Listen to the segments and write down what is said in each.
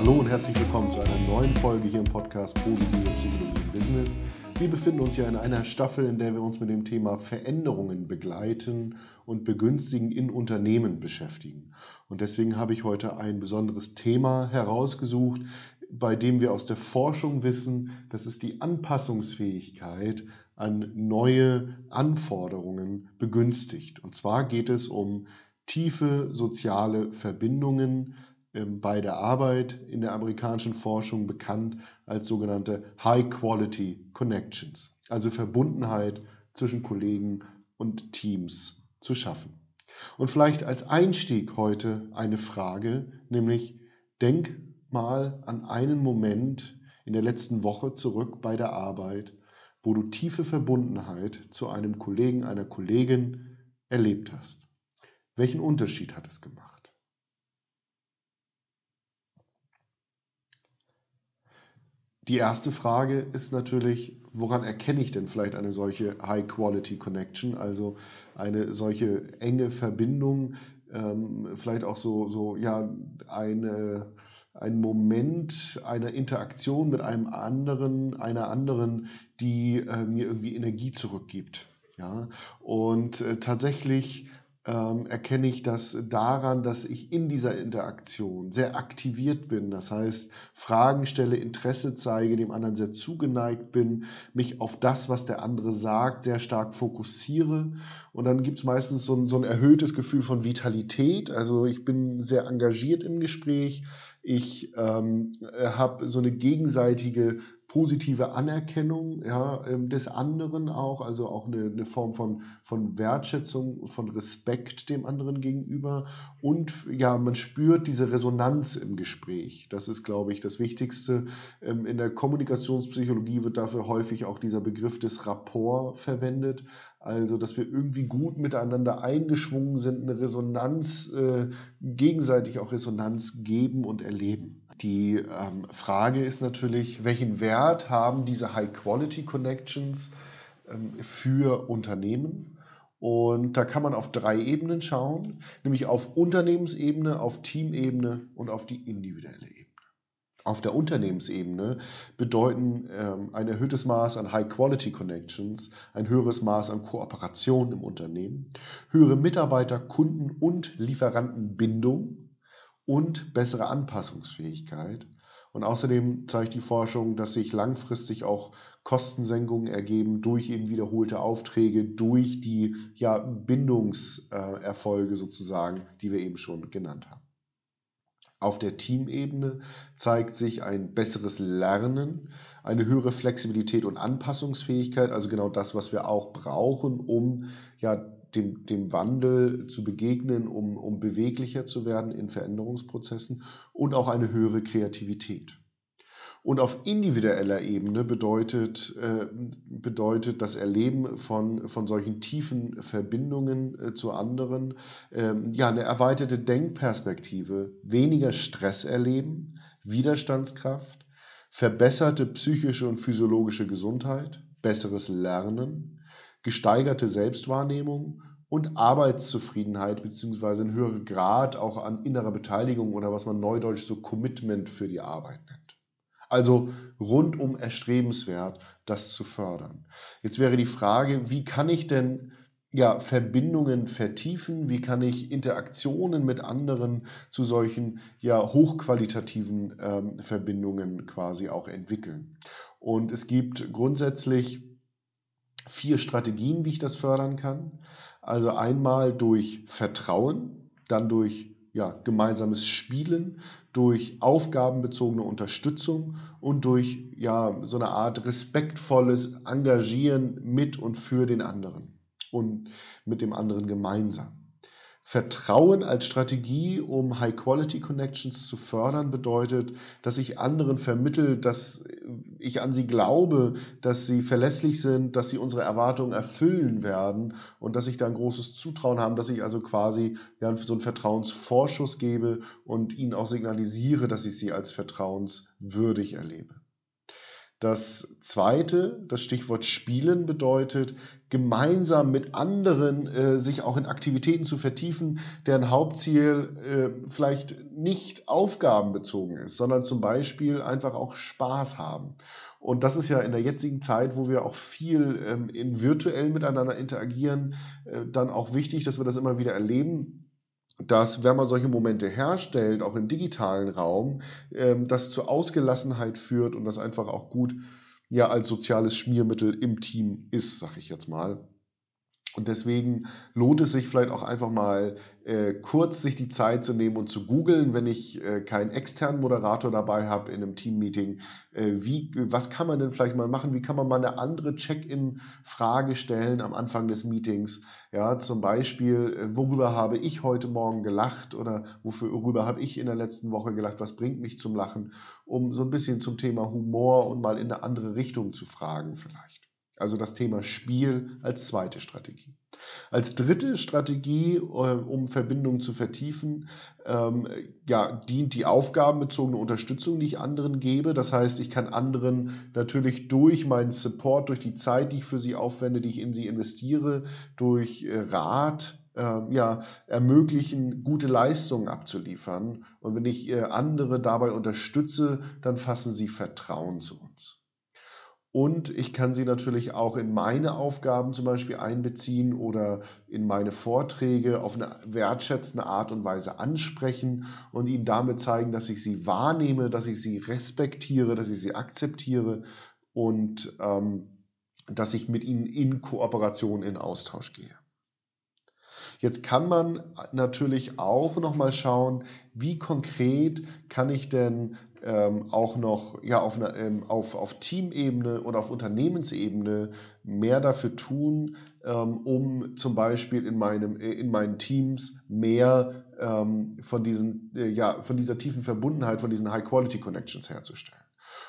Hallo und herzlich willkommen zu einer neuen Folge hier im Podcast Positive Psychologie im Business. Wir befinden uns ja in einer Staffel, in der wir uns mit dem Thema Veränderungen begleiten und begünstigen in Unternehmen beschäftigen. Und deswegen habe ich heute ein besonderes Thema herausgesucht, bei dem wir aus der Forschung wissen, dass es die Anpassungsfähigkeit an neue Anforderungen begünstigt. Und zwar geht es um tiefe soziale Verbindungen bei der Arbeit in der amerikanischen Forschung bekannt als sogenannte High Quality Connections, also Verbundenheit zwischen Kollegen und Teams zu schaffen. Und vielleicht als Einstieg heute eine Frage, nämlich denk mal an einen Moment in der letzten Woche zurück bei der Arbeit, wo du tiefe Verbundenheit zu einem Kollegen, einer Kollegin erlebt hast. Welchen Unterschied hat es gemacht? Die erste Frage ist natürlich, woran erkenne ich denn vielleicht eine solche High-Quality Connection, also eine solche enge Verbindung, ähm, vielleicht auch so, so ja, eine, ein Moment einer Interaktion mit einem anderen, einer anderen, die äh, mir irgendwie Energie zurückgibt. Ja? Und äh, tatsächlich ähm, erkenne ich das daran, dass ich in dieser Interaktion sehr aktiviert bin. Das heißt, Fragen stelle, Interesse zeige, dem anderen sehr zugeneigt bin, mich auf das, was der andere sagt, sehr stark fokussiere. Und dann gibt es meistens so ein, so ein erhöhtes Gefühl von Vitalität. Also ich bin sehr engagiert im Gespräch. Ich ähm, habe so eine gegenseitige positive Anerkennung ja, ähm, des anderen auch, also auch eine, eine, Form von, von Wertschätzung, von Respekt dem anderen gegenüber. Und ja, man spürt diese Resonanz im Gespräch. Das ist, glaube ich, das Wichtigste. Ähm, in der Kommunikationspsychologie wird dafür häufig auch dieser Begriff des Rapport verwendet. Also, dass wir irgendwie gut miteinander eingeschwungen sind, eine Resonanz, äh, gegenseitig auch Resonanz geben und erleben. Die ähm, Frage ist natürlich, welchen Wert haben diese High-Quality-Connections ähm, für Unternehmen? Und da kann man auf drei Ebenen schauen, nämlich auf Unternehmensebene, auf Teamebene und auf die individuelle Ebene. Auf der Unternehmensebene bedeuten ähm, ein erhöhtes Maß an High-Quality-Connections, ein höheres Maß an Kooperation im Unternehmen, höhere Mitarbeiter-, Kunden- und Lieferantenbindung und bessere Anpassungsfähigkeit. Und außerdem zeigt die Forschung, dass sich langfristig auch Kostensenkungen ergeben durch eben wiederholte Aufträge, durch die ja, Bindungserfolge sozusagen, die wir eben schon genannt haben. Auf der Teamebene zeigt sich ein besseres Lernen, eine höhere Flexibilität und Anpassungsfähigkeit, also genau das, was wir auch brauchen, um ja dem, dem Wandel zu begegnen, um, um beweglicher zu werden in Veränderungsprozessen und auch eine höhere Kreativität. Und auf individueller Ebene bedeutet, äh, bedeutet das Erleben von, von solchen tiefen Verbindungen äh, zu anderen äh, ja, eine erweiterte Denkperspektive, weniger Stress erleben, Widerstandskraft, verbesserte psychische und physiologische Gesundheit, besseres Lernen, gesteigerte Selbstwahrnehmung und Arbeitszufriedenheit beziehungsweise ein höherer Grad auch an innerer Beteiligung oder was man neudeutsch so Commitment für die Arbeit nennt. Also rundum erstrebenswert, das zu fördern. Jetzt wäre die Frage, wie kann ich denn ja, Verbindungen vertiefen? Wie kann ich Interaktionen mit anderen zu solchen ja, hochqualitativen ähm, Verbindungen quasi auch entwickeln? Und es gibt grundsätzlich vier Strategien, wie ich das fördern kann. Also einmal durch Vertrauen, dann durch ja, gemeinsames Spielen, durch aufgabenbezogene Unterstützung und durch ja, so eine Art respektvolles Engagieren mit und für den anderen und mit dem anderen gemeinsam. Vertrauen als Strategie, um High-Quality-Connections zu fördern, bedeutet, dass ich anderen vermittle, dass ich an sie glaube, dass sie verlässlich sind, dass sie unsere Erwartungen erfüllen werden und dass ich da ein großes Zutrauen habe, dass ich also quasi ja, so einen Vertrauensvorschuss gebe und ihnen auch signalisiere, dass ich sie als vertrauenswürdig erlebe. Das zweite, das Stichwort Spielen bedeutet, gemeinsam mit anderen äh, sich auch in Aktivitäten zu vertiefen, deren Hauptziel äh, vielleicht nicht aufgabenbezogen ist, sondern zum Beispiel einfach auch Spaß haben. Und das ist ja in der jetzigen Zeit, wo wir auch viel ähm, in virtuell miteinander interagieren, äh, dann auch wichtig, dass wir das immer wieder erleben dass wenn man solche Momente herstellt, auch im digitalen Raum, ähm, das zur Ausgelassenheit führt und das einfach auch gut ja als soziales Schmiermittel im Team ist, sag ich jetzt mal. Und deswegen lohnt es sich vielleicht auch einfach mal äh, kurz sich die Zeit zu nehmen und zu googeln, wenn ich äh, keinen externen Moderator dabei habe in einem Teammeeting. Äh, wie, was kann man denn vielleicht mal machen? Wie kann man mal eine andere Check-in-Frage stellen am Anfang des Meetings? Ja, zum Beispiel, äh, worüber habe ich heute Morgen gelacht oder worüber habe ich in der letzten Woche gelacht? Was bringt mich zum Lachen? Um so ein bisschen zum Thema Humor und mal in eine andere Richtung zu fragen vielleicht. Also das Thema Spiel als zweite Strategie. Als dritte Strategie, äh, um Verbindungen zu vertiefen, ähm, ja, dient die aufgabenbezogene Unterstützung, die ich anderen gebe. Das heißt, ich kann anderen natürlich durch meinen Support, durch die Zeit, die ich für sie aufwende, die ich in sie investiere, durch äh, Rat, äh, ja, ermöglichen, gute Leistungen abzuliefern. Und wenn ich äh, andere dabei unterstütze, dann fassen sie Vertrauen zu uns. Und ich kann sie natürlich auch in meine Aufgaben zum Beispiel einbeziehen oder in meine Vorträge auf eine wertschätzende Art und Weise ansprechen und ihnen damit zeigen, dass ich sie wahrnehme, dass ich sie respektiere, dass ich sie akzeptiere und ähm, dass ich mit ihnen in Kooperation, in Austausch gehe. Jetzt kann man natürlich auch noch mal schauen, wie konkret kann ich denn ähm, auch noch ja, auf, einer, ähm, auf, auf Teamebene oder auf Unternehmensebene mehr dafür tun, ähm, um zum Beispiel in, meinem, äh, in meinen Teams mehr ähm, von, diesen, äh, ja, von dieser tiefen Verbundenheit, von diesen High-Quality-Connections herzustellen.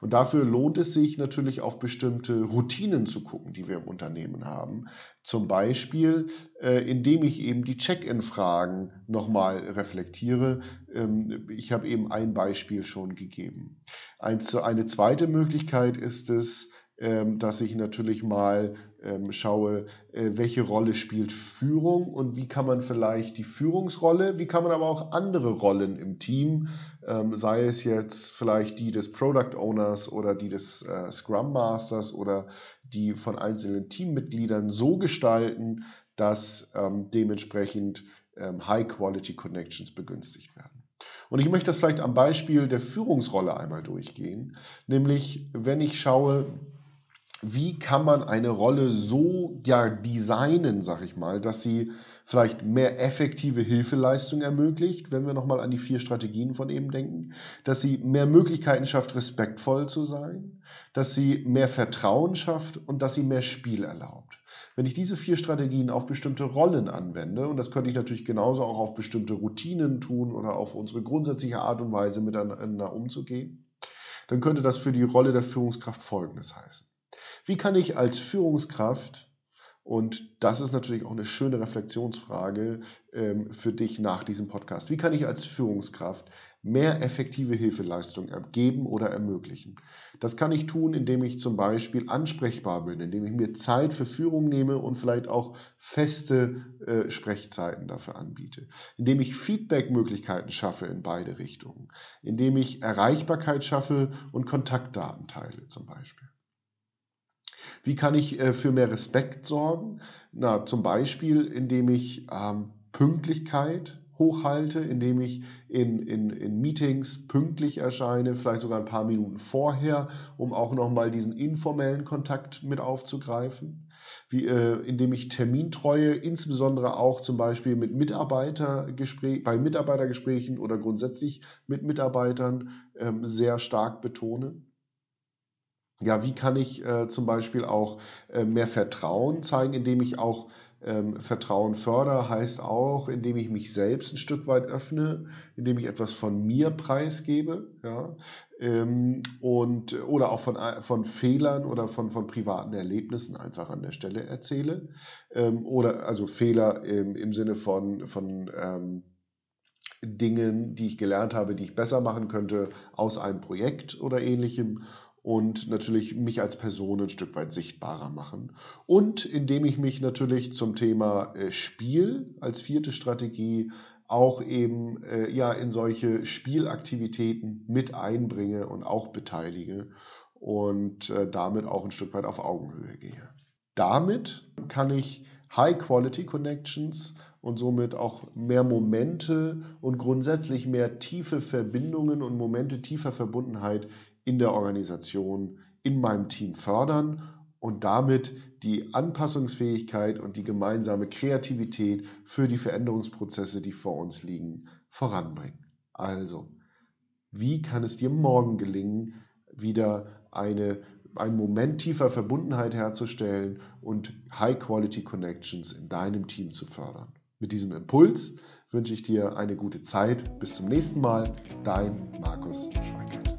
Und dafür lohnt es sich natürlich auf bestimmte Routinen zu gucken, die wir im Unternehmen haben. Zum Beispiel, äh, indem ich eben die Check-in-Fragen nochmal reflektiere. Ähm, ich habe eben ein Beispiel schon gegeben. eine zweite Möglichkeit ist es, ähm, dass ich natürlich mal ähm, schaue, äh, welche Rolle spielt Führung und wie kann man vielleicht die Führungsrolle, wie kann man aber auch andere Rollen im Team, ähm, sei es jetzt vielleicht die des Product Owners oder die des äh, Scrum Masters oder die von einzelnen Teammitgliedern so gestalten, dass dementsprechend High-Quality Connections begünstigt werden. Und ich möchte das vielleicht am Beispiel der Führungsrolle einmal durchgehen, nämlich wenn ich schaue, wie kann man eine Rolle so ja designen, sag ich mal, dass sie vielleicht mehr effektive Hilfeleistung ermöglicht, wenn wir nochmal an die vier Strategien von eben denken, dass sie mehr Möglichkeiten schafft, respektvoll zu sein, dass sie mehr Vertrauen schafft und dass sie mehr Spiel erlaubt. Wenn ich diese vier Strategien auf bestimmte Rollen anwende, und das könnte ich natürlich genauso auch auf bestimmte Routinen tun oder auf unsere grundsätzliche Art und Weise miteinander umzugehen, dann könnte das für die Rolle der Führungskraft Folgendes heißen. Wie kann ich als Führungskraft, und das ist natürlich auch eine schöne Reflexionsfrage ähm, für dich nach diesem Podcast, wie kann ich als Führungskraft mehr effektive Hilfeleistung geben oder ermöglichen? Das kann ich tun, indem ich zum Beispiel ansprechbar bin, indem ich mir Zeit für Führung nehme und vielleicht auch feste äh, Sprechzeiten dafür anbiete, indem ich Feedback-Möglichkeiten schaffe in beide Richtungen, indem ich Erreichbarkeit schaffe und Kontaktdaten teile zum Beispiel. Wie kann ich äh, für mehr Respekt sorgen? Na, zum Beispiel, indem ich ähm, Pünktlichkeit hochhalte, indem ich in, in, in Meetings pünktlich erscheine, vielleicht sogar ein paar Minuten vorher, um auch nochmal diesen informellen Kontakt mit aufzugreifen. Wie, äh, indem ich Termintreue, insbesondere auch zum Beispiel mit Mitarbeitergespräch, bei Mitarbeitergesprächen oder grundsätzlich mit Mitarbeitern ähm, sehr stark betone ja, wie kann ich äh, zum Beispiel auch äh, mehr Vertrauen zeigen, indem ich auch ähm, Vertrauen fördere, heißt auch, indem ich mich selbst ein Stück weit öffne, indem ich etwas von mir preisgebe, ja, ähm, und, oder auch von, äh, von Fehlern oder von, von privaten Erlebnissen einfach an der Stelle erzähle. Ähm, oder also Fehler im, im Sinne von, von ähm, Dingen, die ich gelernt habe, die ich besser machen könnte aus einem Projekt oder ähnlichem und natürlich mich als Person ein Stück weit sichtbarer machen. Und indem ich mich natürlich zum Thema äh, Spiel als vierte Strategie auch eben äh, ja in solche Spielaktivitäten mit einbringe und auch beteilige und äh, damit auch ein Stück weit auf Augenhöhe gehe. Damit kann ich High-Quality-Connections und somit auch mehr Momente und grundsätzlich mehr tiefe Verbindungen und Momente tiefer Verbundenheit in der Organisation, in meinem Team fördern und damit die Anpassungsfähigkeit und die gemeinsame Kreativität für die Veränderungsprozesse, die vor uns liegen, voranbringen. Also, wie kann es dir morgen gelingen, wieder eine, einen Moment tiefer Verbundenheit herzustellen und High-Quality Connections in deinem Team zu fördern? Mit diesem Impuls wünsche ich dir eine gute Zeit. Bis zum nächsten Mal. Dein Markus Schweikert.